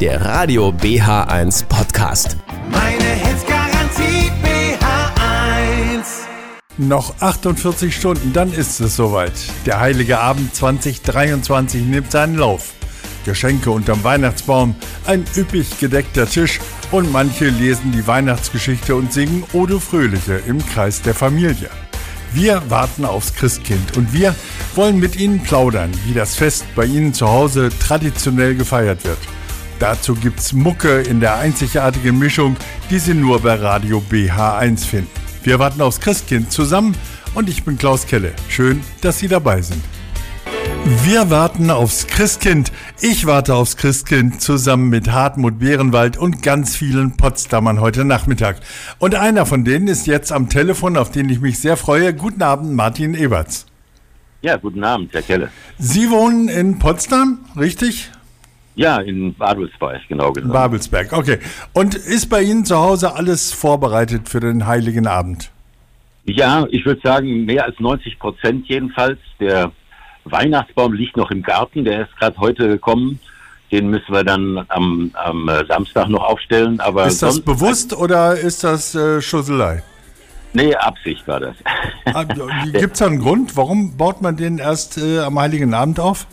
der Radio BH1 Podcast. Meine Hits BH1. Noch 48 Stunden, dann ist es soweit. Der heilige Abend 2023 nimmt seinen Lauf. Geschenke unterm Weihnachtsbaum, ein üppig gedeckter Tisch und manche lesen die Weihnachtsgeschichte und singen Ode Fröhliche im Kreis der Familie. Wir warten aufs Christkind und wir wollen mit Ihnen plaudern, wie das Fest bei Ihnen zu Hause traditionell gefeiert wird. Dazu gibt's Mucke in der einzigartigen Mischung, die Sie nur bei Radio BH1 finden. Wir warten aufs Christkind zusammen und ich bin Klaus Kelle. Schön, dass Sie dabei sind. Wir warten aufs Christkind. Ich warte aufs Christkind zusammen mit Hartmut Bärenwald und ganz vielen Potsdamern heute Nachmittag. Und einer von denen ist jetzt am Telefon, auf den ich mich sehr freue. Guten Abend, Martin Eberts. Ja, guten Abend, Herr Kelle. Sie wohnen in Potsdam, richtig? Ja, in Babelsberg, genau gesagt. Babelsberg, okay. Und ist bei Ihnen zu Hause alles vorbereitet für den Heiligen Abend? Ja, ich würde sagen, mehr als 90 Prozent jedenfalls. Der Weihnachtsbaum liegt noch im Garten, der ist gerade heute gekommen. Den müssen wir dann am, am äh, Samstag noch aufstellen. Aber ist das bewusst oder ist das äh, Schusselei? Nee, Absicht war das. Ah, Gibt es da einen Grund? Warum baut man den erst äh, am Heiligen Abend auf?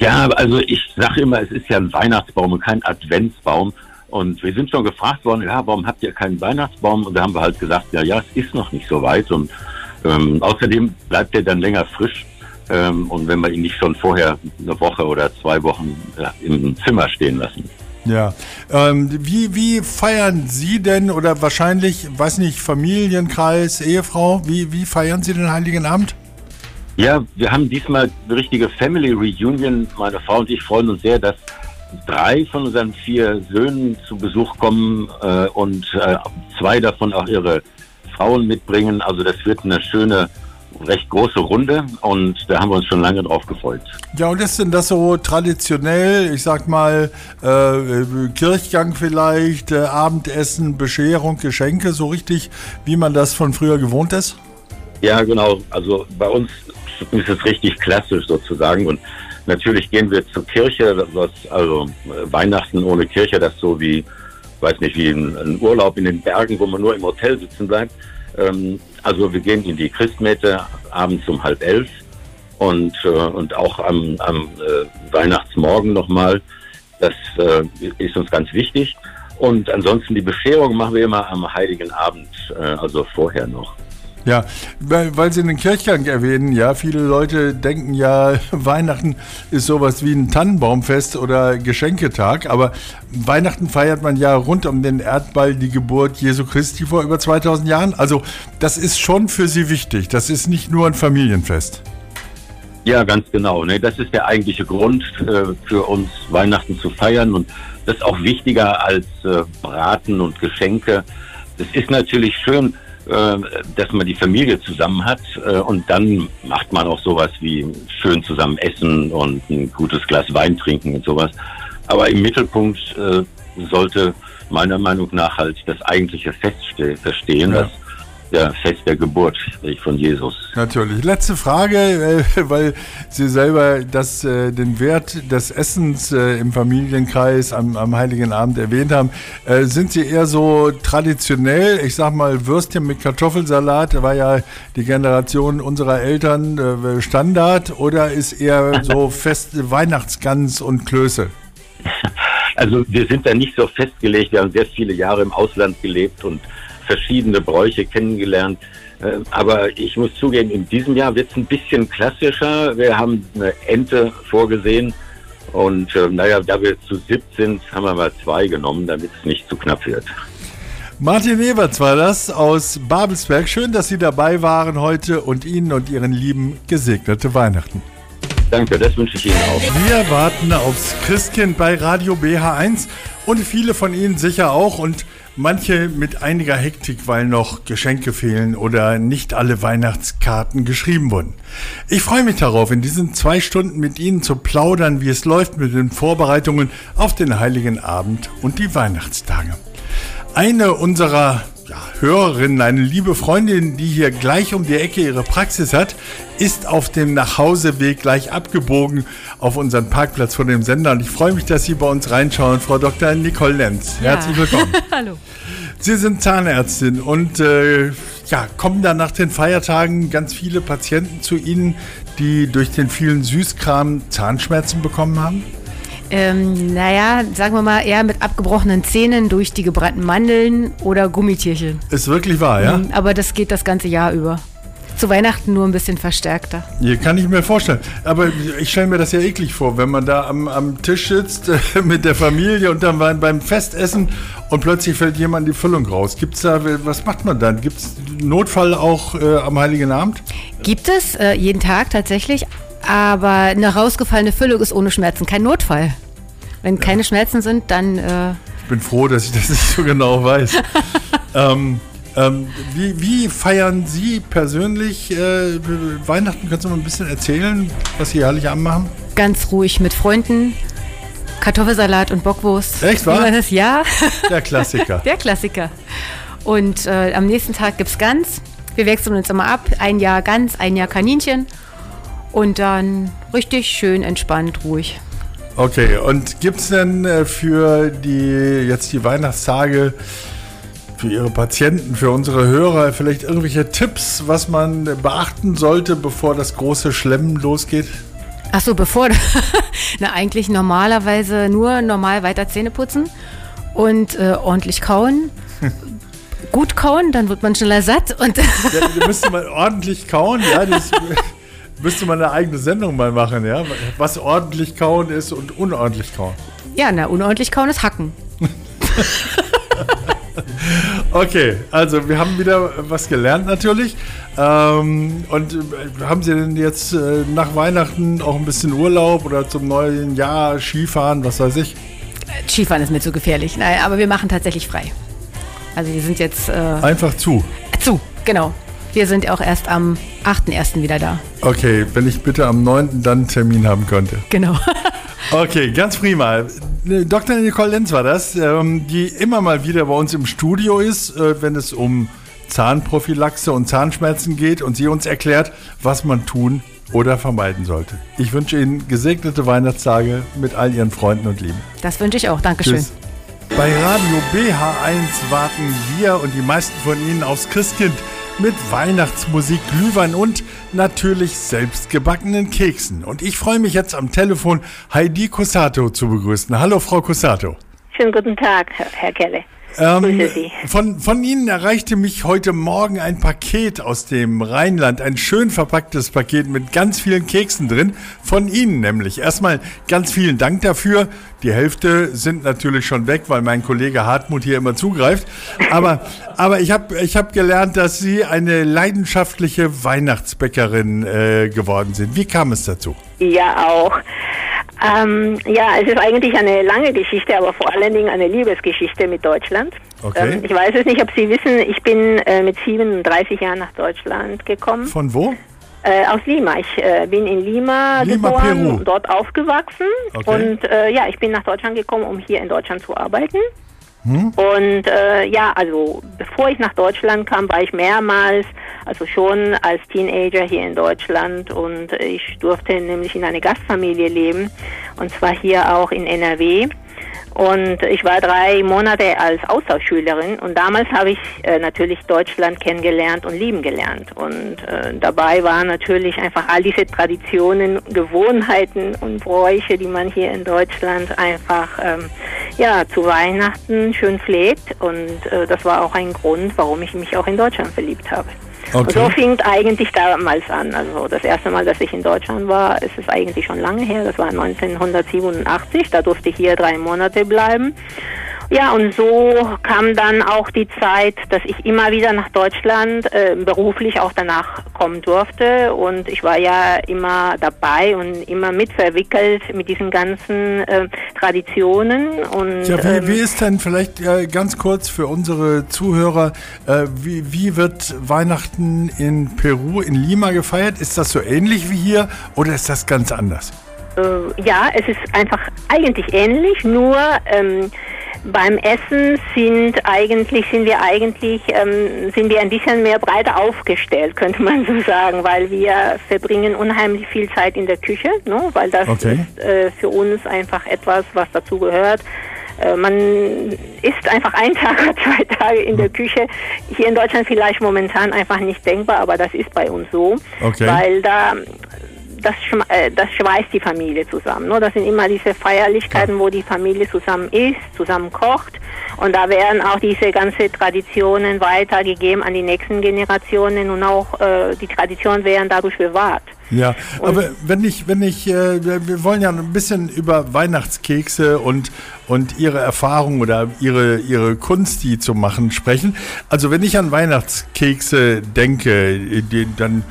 Ja, also ich sage immer, es ist ja ein Weihnachtsbaum und kein Adventsbaum. Und wir sind schon gefragt worden, ja, warum habt ihr keinen Weihnachtsbaum? Und da haben wir halt gesagt, ja, ja, es ist noch nicht so weit. Und ähm, außerdem bleibt der dann länger frisch. Ähm, und wenn wir ihn nicht schon vorher eine Woche oder zwei Wochen ja, im Zimmer stehen lassen. Ja, ähm, wie, wie feiern Sie denn oder wahrscheinlich, weiß nicht, Familienkreis, Ehefrau, wie, wie feiern Sie den Heiligen Abend? Ja, wir haben diesmal eine richtige Family Reunion. Meine Frau und ich freuen uns sehr, dass drei von unseren vier Söhnen zu Besuch kommen äh, und äh, zwei davon auch ihre Frauen mitbringen. Also das wird eine schöne recht große Runde und da haben wir uns schon lange drauf gefreut. Ja, und ist denn das so traditionell, ich sag mal, äh, Kirchgang vielleicht, äh, Abendessen, Bescherung, Geschenke, so richtig, wie man das von früher gewohnt ist? Ja, genau. Also bei uns ist es richtig klassisch sozusagen und natürlich gehen wir zur Kirche, was, also äh, Weihnachten ohne Kirche, das so wie, weiß nicht, wie ein, Urlaub in den Bergen, wo man nur im Hotel sitzen bleibt. Ähm, also wir gehen in die Christmette abends um halb elf und, äh, und auch am, am äh, Weihnachtsmorgen nochmal. Das ist uns ganz wichtig. Und ansonsten die Bescherung machen wir immer am Heiligen Abend, also vorher noch. Ja, weil, Sie den Kirchgang erwähnen, ja, viele Leute denken ja, Weihnachten ist sowas wie ein Tannenbaumfest oder Geschenketag, aber Weihnachten feiert man ja rund um den Erdball die Geburt Jesu Christi vor über 2000 Jahren. Also das ist schon für Sie wichtig, das ist nicht nur ein Familienfest. Ja, ganz genau. Ne? Das ist der eigentliche Grund äh, für uns, Weihnachten zu feiern und das ist auch wichtiger als äh, Braten und Geschenke. Es ist natürlich schön, dass man die Familie zusammen hat äh, und dann macht man auch sowas wie schön zusammen essen und ein gutes Glas Wein trinken und sowas. Aber im Mittelpunkt äh, sollte meiner Meinung nach halt das eigentliche Fest stehen, ja. das der Fest der Geburt von Jesus. Natürlich. Letzte Frage, äh, weil Sie selber das, äh, den Wert des Essens äh, im Familienkreis am, am, Heiligen Abend erwähnt haben. Sind Sie eher so traditionell, ich sag mal Würstchen mit Kartoffelsalat, war ja die Generation unserer Eltern Standard, oder ist eher so fest Weihnachtsgans und Klöße? Also wir sind da nicht so festgelegt. Wir haben sehr viele Jahre im Ausland gelebt und verschiedene Bräuche kennengelernt. Äh, aber ich muss zugeben, in diesem Jahr wird es ein bisschen klassischer. Wir haben eine Ente vorgesehen. Und äh, naja, da wir zu siebt sind, haben wir mal zwei genommen, damit es nicht zu knapp wird. Martin Eberts war das aus Babelsberg. Schön, dass Sie dabei waren heute und Ihnen und Ihren Lieben gesegnete Weihnachten. Danke, das wünsche ich Ihnen auch. Wir warten aufs Christkind bei Radio BH1 und viele von Ihnen sicher auch. Und Manche mit einiger Hektik, weil noch Geschenke fehlen oder nicht alle Weihnachtskarten geschrieben wurden. Ich freue mich darauf, in diesen zwei Stunden mit Ihnen zu plaudern, wie es läuft mit den Vorbereitungen auf den Heiligen Abend und die Weihnachtstage. Eine unserer ja, Hörerinnen, eine liebe Freundin, die hier gleich um die Ecke ihre Praxis hat, ist auf dem Nachhauseweg gleich abgebogen auf unseren Parkplatz vor dem Sender. Und ich freue mich, dass Sie bei uns reinschauen, Frau Dr. Nicole Lenz. Ja. Herzlich willkommen. Hallo. Sie sind Zahnärztin und äh, ja, kommen dann nach den Feiertagen ganz viele Patienten zu Ihnen, die durch den vielen Süßkram Zahnschmerzen bekommen haben? Ähm, naja, sagen wir mal eher mit abgebrochenen Zähnen durch die gebrannten Mandeln oder Gummitierchen. Ist wirklich wahr, ja? Mhm, aber das geht das ganze Jahr über. Zu Weihnachten nur ein bisschen verstärkter. Hier kann ich mir vorstellen. Aber ich stelle mir das ja eklig vor, wenn man da am, am Tisch sitzt äh, mit der Familie und dann beim Festessen und plötzlich fällt jemand die Füllung raus. Gibt's da, was macht man dann? Gibt es Notfall auch äh, am Heiligen Abend? Gibt es, äh, jeden Tag tatsächlich. Aber eine rausgefallene Füllung ist ohne Schmerzen kein Notfall. Wenn ja. keine Schmerzen sind, dann. Äh ich bin froh, dass ich das nicht so genau weiß. ähm, ähm, wie, wie, feiern Sie persönlich äh, Weihnachten? Kannst du mal ein bisschen erzählen, was Sie jährlich anmachen? Ganz ruhig mit Freunden. Kartoffelsalat und Bockwurst. Echt wahr? Das, ja. Der Klassiker. Der Klassiker. Und äh, am nächsten Tag gibt es Gans. Wir wechseln uns immer ab. Ein Jahr Gans, ein Jahr Kaninchen. Und dann richtig schön entspannt, ruhig. Okay, und gibt es denn äh, für die jetzt die Weihnachtstage für Ihre Patienten, für unsere Hörer vielleicht irgendwelche Tipps, was man beachten sollte, bevor das große Schlemmen losgeht? Ach so, bevor. Na, eigentlich normalerweise nur normal weiter Zähne putzen und äh, ordentlich kauen. Gut kauen, dann wird man schneller satt. Und ja, müsste mal ordentlich kauen, ja. Das, Müsste man eine eigene Sendung mal machen, ja? Was ordentlich kauen ist und unordentlich kauen. Ja, na, unordentlich kauen ist Hacken. okay, also wir haben wieder was gelernt natürlich. Ähm, und äh, haben Sie denn jetzt äh, nach Weihnachten auch ein bisschen Urlaub oder zum neuen Jahr Skifahren, was weiß ich? Skifahren ist mir zu gefährlich. Nein, aber wir machen tatsächlich frei. Also wir sind jetzt. Äh, Einfach zu. Zu, genau. Wir sind auch erst am 8.1. wieder da. Okay, wenn ich bitte am 9. dann einen Termin haben könnte. Genau. okay, ganz prima. Dr. Nicole Lenz war das, ähm, die immer mal wieder bei uns im Studio ist, äh, wenn es um Zahnprophylaxe und Zahnschmerzen geht und sie uns erklärt, was man tun oder vermeiden sollte. Ich wünsche Ihnen gesegnete Weihnachtstage mit all Ihren Freunden und Lieben. Das wünsche ich auch. Dankeschön. Tschüss. Bei Radio BH1 warten wir und die meisten von Ihnen aufs Christkind mit Weihnachtsmusik, Glühwein und natürlich selbstgebackenen Keksen. Und ich freue mich jetzt am Telefon Heidi Cosato zu begrüßen. Hallo, Frau Cosato. Schönen guten Tag, Herr Kelle. Ähm, von, von Ihnen erreichte mich heute Morgen ein Paket aus dem Rheinland, ein schön verpacktes Paket mit ganz vielen Keksen drin, von Ihnen nämlich. Erstmal ganz vielen Dank dafür. Die Hälfte sind natürlich schon weg, weil mein Kollege Hartmut hier immer zugreift. Aber, aber ich habe ich hab gelernt, dass Sie eine leidenschaftliche Weihnachtsbäckerin äh, geworden sind. Wie kam es dazu? Ja, auch. Ähm, ja, es ist eigentlich eine lange Geschichte, aber vor allen Dingen eine Liebesgeschichte mit Deutschland. Okay. Ähm, ich weiß es nicht, ob Sie wissen, ich bin äh, mit 37 Jahren nach Deutschland gekommen. Von wo? Äh, aus Lima. Ich äh, bin in Lima, Lima geboren, Peru. dort aufgewachsen. Okay. Und äh, ja, ich bin nach Deutschland gekommen, um hier in Deutschland zu arbeiten. Hm? Und äh, ja, also bevor ich nach Deutschland kam, war ich mehrmals, also schon als Teenager hier in Deutschland und ich durfte nämlich in einer Gastfamilie leben und zwar hier auch in NRW. Und ich war drei Monate als Austauschschülerin und damals habe ich äh, natürlich Deutschland kennengelernt und lieben gelernt. Und äh, dabei waren natürlich einfach all diese Traditionen, Gewohnheiten und Bräuche, die man hier in Deutschland einfach ähm, ja, zu Weihnachten schön pflegt. Und äh, das war auch ein Grund, warum ich mich auch in Deutschland verliebt habe. Okay. So fing eigentlich damals an. Also das erste Mal, dass ich in Deutschland war, ist es eigentlich schon lange her. Das war 1987. Da durfte ich hier drei Monate bleiben. Ja, und so kam dann auch die Zeit, dass ich immer wieder nach Deutschland äh, beruflich auch danach kommen durfte. Und ich war ja immer dabei und immer mit verwickelt mit diesen ganzen äh, Traditionen. Und, ja, wie, ähm, wie ist denn vielleicht äh, ganz kurz für unsere Zuhörer, äh, wie, wie wird Weihnachten in Peru, in Lima gefeiert? Ist das so ähnlich wie hier oder ist das ganz anders? Äh, ja, es ist einfach eigentlich ähnlich, nur... Ähm, Beim Essen sind eigentlich sind wir eigentlich ähm, sind wir ein bisschen mehr breiter aufgestellt, könnte man so sagen, weil wir verbringen unheimlich viel Zeit in der Küche, ne? weil das okay. ist äh, für uns einfach etwas, was dazu gehört. Äh, man isst einfach einen Tag oder zwei Tage in der Küche. Hier in Deutschland vielleicht momentan einfach nicht denkbar, aber das ist bei uns so, okay. weil da das, äh, das schweißt die Familie zusammen. Ne? Das sind immer diese Feierlichkeiten, wo die Familie zusammen isst, zusammen kocht. Und da werden auch diese ganzen Traditionen weitergegeben an die nächsten Generationen und auch äh, die Traditionen werden dadurch bewahrt. Ja, und aber wenn ich, wenn ich, äh, wir wollen ja ein bisschen über Weihnachtskekse und, und ihre Erfahrung oder ihre, ihre Kunst, die zu machen, sprechen. Also wenn ich an Weihnachtskekse denke, die, dann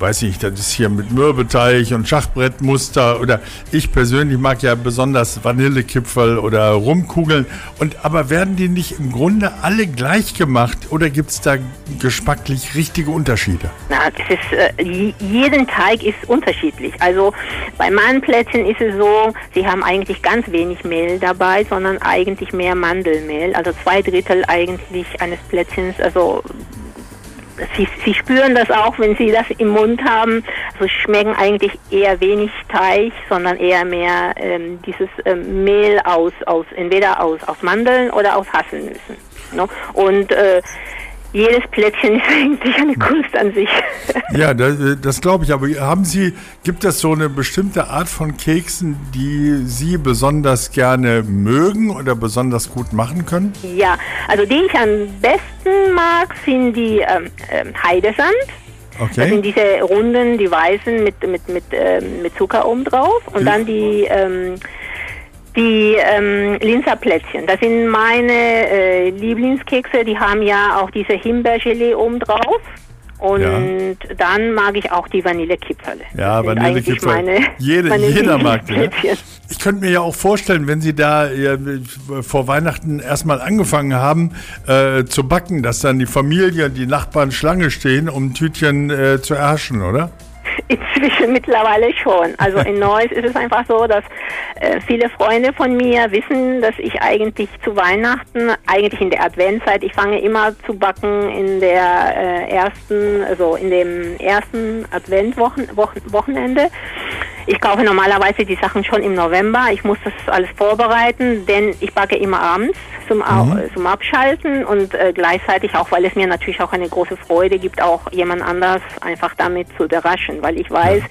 weiß ich, das ist hier mit Mürbeteig und Schachbrettmuster oder ich persönlich mag ja besonders Vanillekipferl oder Rumkugeln. Und aber werden die nicht im Grunde alle gleich gemacht oder gibt es da geschmacklich richtige Unterschiede? Na, das ist, äh, jeden Teig ist unterschiedlich. Also bei meinen Plätzchen ist es so, sie haben eigentlich ganz wenig Mehl dabei, sondern eigentlich mehr Mandelmehl. Also zwei Drittel eigentlich eines Plätzchens, also Sie, Sie spüren das auch, wenn Sie das im Mund haben. Also schmecken eigentlich eher wenig Teig, sondern eher mehr ähm, dieses ähm, Mehl aus, aus entweder aus, aus Mandeln oder aus Haselnüssen. Ne? Und äh, jedes Plätzchen ist eigentlich eine Kunst an sich. Ja, das, das glaube ich. Aber haben Sie, gibt es so eine bestimmte Art von Keksen, die Sie besonders gerne mögen oder besonders gut machen können? Ja, also die ich am besten mag, sind die ähm, ähm Heidesand. Okay. Das sind diese runden, die weißen mit, mit, mit, ähm, mit Zucker oben drauf. Und dann die ähm, die ähm, Linserplätzchen, das sind meine äh, Lieblingskekse. Die haben ja auch diese Himbeergelee oben drauf. Und ja. dann mag ich auch die Vanillekipferle. Ja, Vanillekipferle. Jede, meine jeder mag die. Ne? Ich könnte mir ja auch vorstellen, wenn Sie da ja, vor Weihnachten erstmal angefangen haben äh, zu backen, dass dann die Familie, die Nachbarn Schlange stehen, um ein Tütchen äh, zu erhaschen, oder? Inzwischen mittlerweile schon. Also in Neuss ist es einfach so, dass äh, viele Freunde von mir wissen, dass ich eigentlich zu Weihnachten, eigentlich in der Adventzeit, ich fange immer zu backen in der äh, ersten, also in dem ersten Adventwochenende. Ich kaufe normalerweise die Sachen schon im November. Ich muss das alles vorbereiten, denn ich backe immer abends zum, mhm. zum Abschalten und äh, gleichzeitig auch, weil es mir natürlich auch eine große Freude gibt, auch jemand anders einfach damit zu überraschen, weil ich weiß,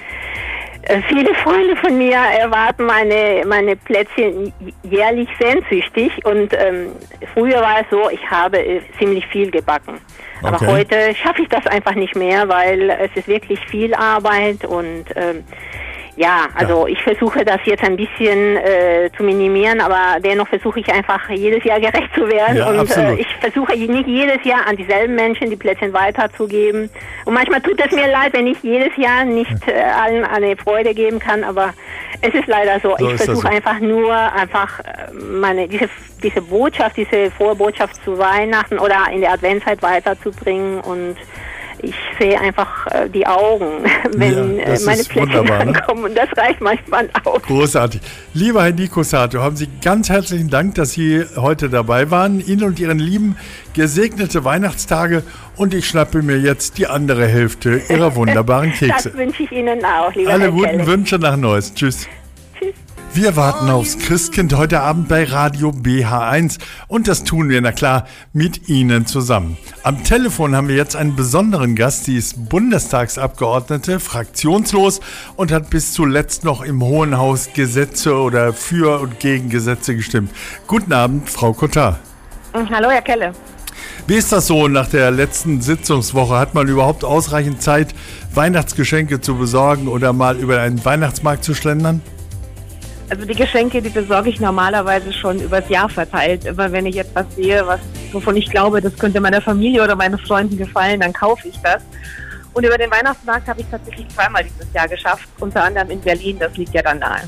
äh, Viele Freunde von mir erwarten meine, meine Plätzchen jährlich sehnsüchtig und ähm, früher war es so, ich habe äh, ziemlich viel gebacken. Aber okay. heute schaffe ich das einfach nicht mehr, weil es ist wirklich viel Arbeit und ähm, ja, also ja. ich versuche das jetzt ein bisschen äh, zu minimieren, aber dennoch versuche ich einfach jedes Jahr gerecht zu werden ja, und äh, ich versuche nicht jedes Jahr an dieselben Menschen die Plätzchen weiterzugeben. Und manchmal tut es mir leid, wenn ich jedes Jahr nicht äh, allen eine Freude geben kann, aber es ist leider so. so ich versuche so. einfach nur einfach äh, meine diese diese Botschaft, diese frohe Botschaft zu Weihnachten oder in der Adventszeit weiterzubringen und ich sehe einfach äh, die Augen, wenn ja, äh, meine Plätzchen ne? ankommen ne? und das reicht manchmal aus. Großartig. Lieber Herr Nico Sato, haben Sie ganz herzlichen Dank, dass Sie heute dabei waren. Ihnen und Ihren Lieben gesegnete Weihnachtstage und ich schnappe mir jetzt die andere Hälfte Ihrer wunderbaren Kekse. das wünsche ich Ihnen auch, lieber Alle Herr guten Kelle. Wünsche nach Neues. Tschüss. Wir warten aufs Christkind heute Abend bei Radio BH1 und das tun wir, na klar, mit Ihnen zusammen. Am Telefon haben wir jetzt einen besonderen Gast, sie ist Bundestagsabgeordnete, fraktionslos und hat bis zuletzt noch im Hohen Haus Gesetze oder für und gegen Gesetze gestimmt. Guten Abend, Frau Kottar. Hallo, Herr Kelle. Wie ist das so nach der letzten Sitzungswoche? Hat man überhaupt ausreichend Zeit, Weihnachtsgeschenke zu besorgen oder mal über einen Weihnachtsmarkt zu schlendern? Also die Geschenke, die besorge ich normalerweise schon übers Jahr verteilt. Immer wenn ich etwas sehe, was, wovon ich glaube, das könnte meiner Familie oder meinen Freunden gefallen, dann kaufe ich das. Und über den Weihnachtsmarkt habe ich tatsächlich zweimal dieses Jahr geschafft, unter anderem in Berlin, das liegt ja dann nahe.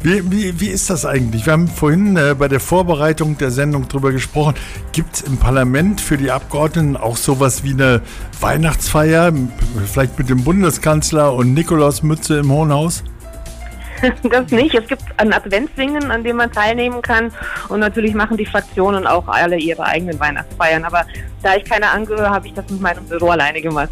Wie, wie, wie ist das eigentlich? Wir haben vorhin äh, bei der Vorbereitung der Sendung darüber gesprochen. Gibt es im Parlament für die Abgeordneten auch sowas wie eine Weihnachtsfeier, vielleicht mit dem Bundeskanzler und Nikolausmütze im Hohen Haus? das nicht. Es gibt ein Adventssingen, an dem man teilnehmen kann. Und natürlich machen die Fraktionen auch alle ihre eigenen Weihnachtsfeiern. Aber da ich keine angehöre, habe ich das mit meinem Büro alleine gemacht.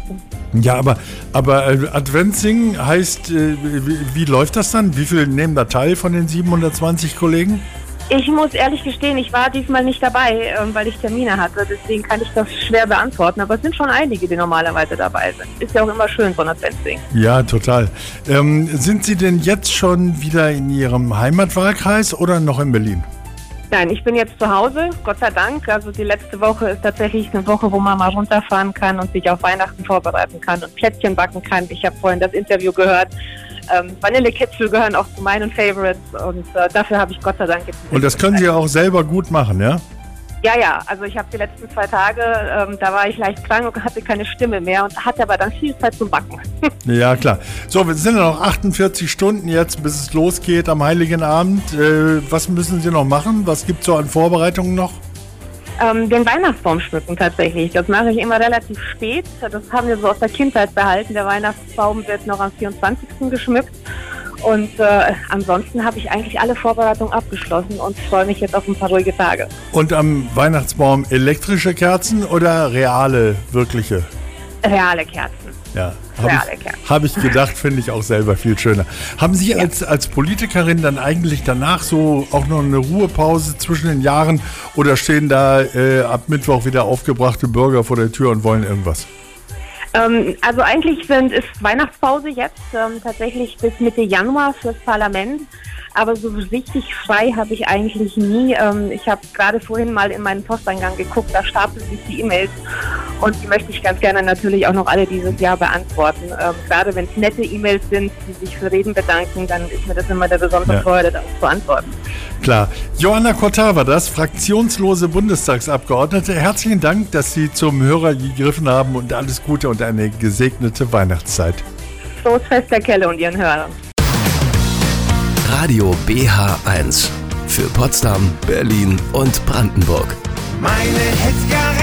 Ja, aber, aber äh, Adventssingen heißt, äh, wie, wie läuft das dann? Wie viele nehmen da teil von den 720 Kollegen? Ich muss ehrlich gestehen, ich war diesmal nicht dabei, ähm, weil ich Termine hatte. Deswegen kann ich das schwer beantworten. Aber es sind schon einige, die normalerweise dabei sind. Ist ja auch immer schön, so ein Adventsding. Ja, total. Ähm, sind Sie denn jetzt schon wieder in Ihrem Heimatwahlkreis oder noch in Berlin? Nein, ich bin jetzt zu Hause, Gott sei Dank. Also die letzte Woche ist tatsächlich eine Woche, wo man mal runterfahren kann und sich auf Weihnachten vorbereiten kann und Plätzchen backen kann. Ich habe vorhin das Interview gehört. Ähm, Vanillekitzel gehören auch zu meinen Favorites und äh, dafür habe ich Gott sei Dank jetzt. Und das können Sie auch selber gut machen, ja? Ja, ja, also ich habe die letzten zwei Tage, ähm, da war ich leicht krank und hatte keine Stimme mehr und hatte aber dann viel Zeit zum Backen. ja, klar. So, wir sind ja noch 48 Stunden jetzt, bis es losgeht am Heiligen Abend. Äh, was müssen Sie noch machen? Was gibt es so an Vorbereitungen noch? Ähm, den Weihnachtsbaum schmücken tatsächlich. Das mache ich immer relativ spät. Das haben wir so aus der Kindheit behalten. Der Weihnachtsbaum wird noch am 24. geschmückt. Und äh, ansonsten habe ich eigentlich alle Vorbereitungen abgeschlossen und freue mich jetzt auf ein paar ruhige Tage. Und am Weihnachtsbaum elektrische Kerzen oder reale, wirkliche? Reale Kerzen. Ja, habe ich, hab ich, gedacht, finde ich auch selber viel schöner. Haben Sie ja. als, als Politikerin dann eigentlich danach so auch noch eine Ruhepause zwischen den Jahren oder stehen da äh, ab Mittwoch wieder aufgebrachte Bürger vor der Tür und wollen irgendwas? Ähm, also eigentlich sind, ist Weihnachtspause jetzt ähm, tatsächlich bis Mitte Januar fürs Parlament aber so richtig frei habe ich eigentlich nie. Ähm, ich habe gerade vorhin mal in meinen Posteingang geguckt, da stapeln sich die E-Mails und die möchte ich ganz gerne natürlich auch noch alle dieses Jahr beantworten. Ähm, gerade wenn es nette E-Mails sind, die sich für Reden bedanken, dann ist mir das immer der besondere ja. Freude, das zu beantworten. Klar. Johanna Kotta war das, fraktionslose Bundestagsabgeordnete. Herzlichen Dank, dass Sie zum Hörer gegriffen haben und alles Gute und eine gesegnete Weihnachtszeit. Frohes Fest der Kelle und Ihren Hörern. Radio BH1 für Potsdam, Berlin und Brandenburg. Meine Hits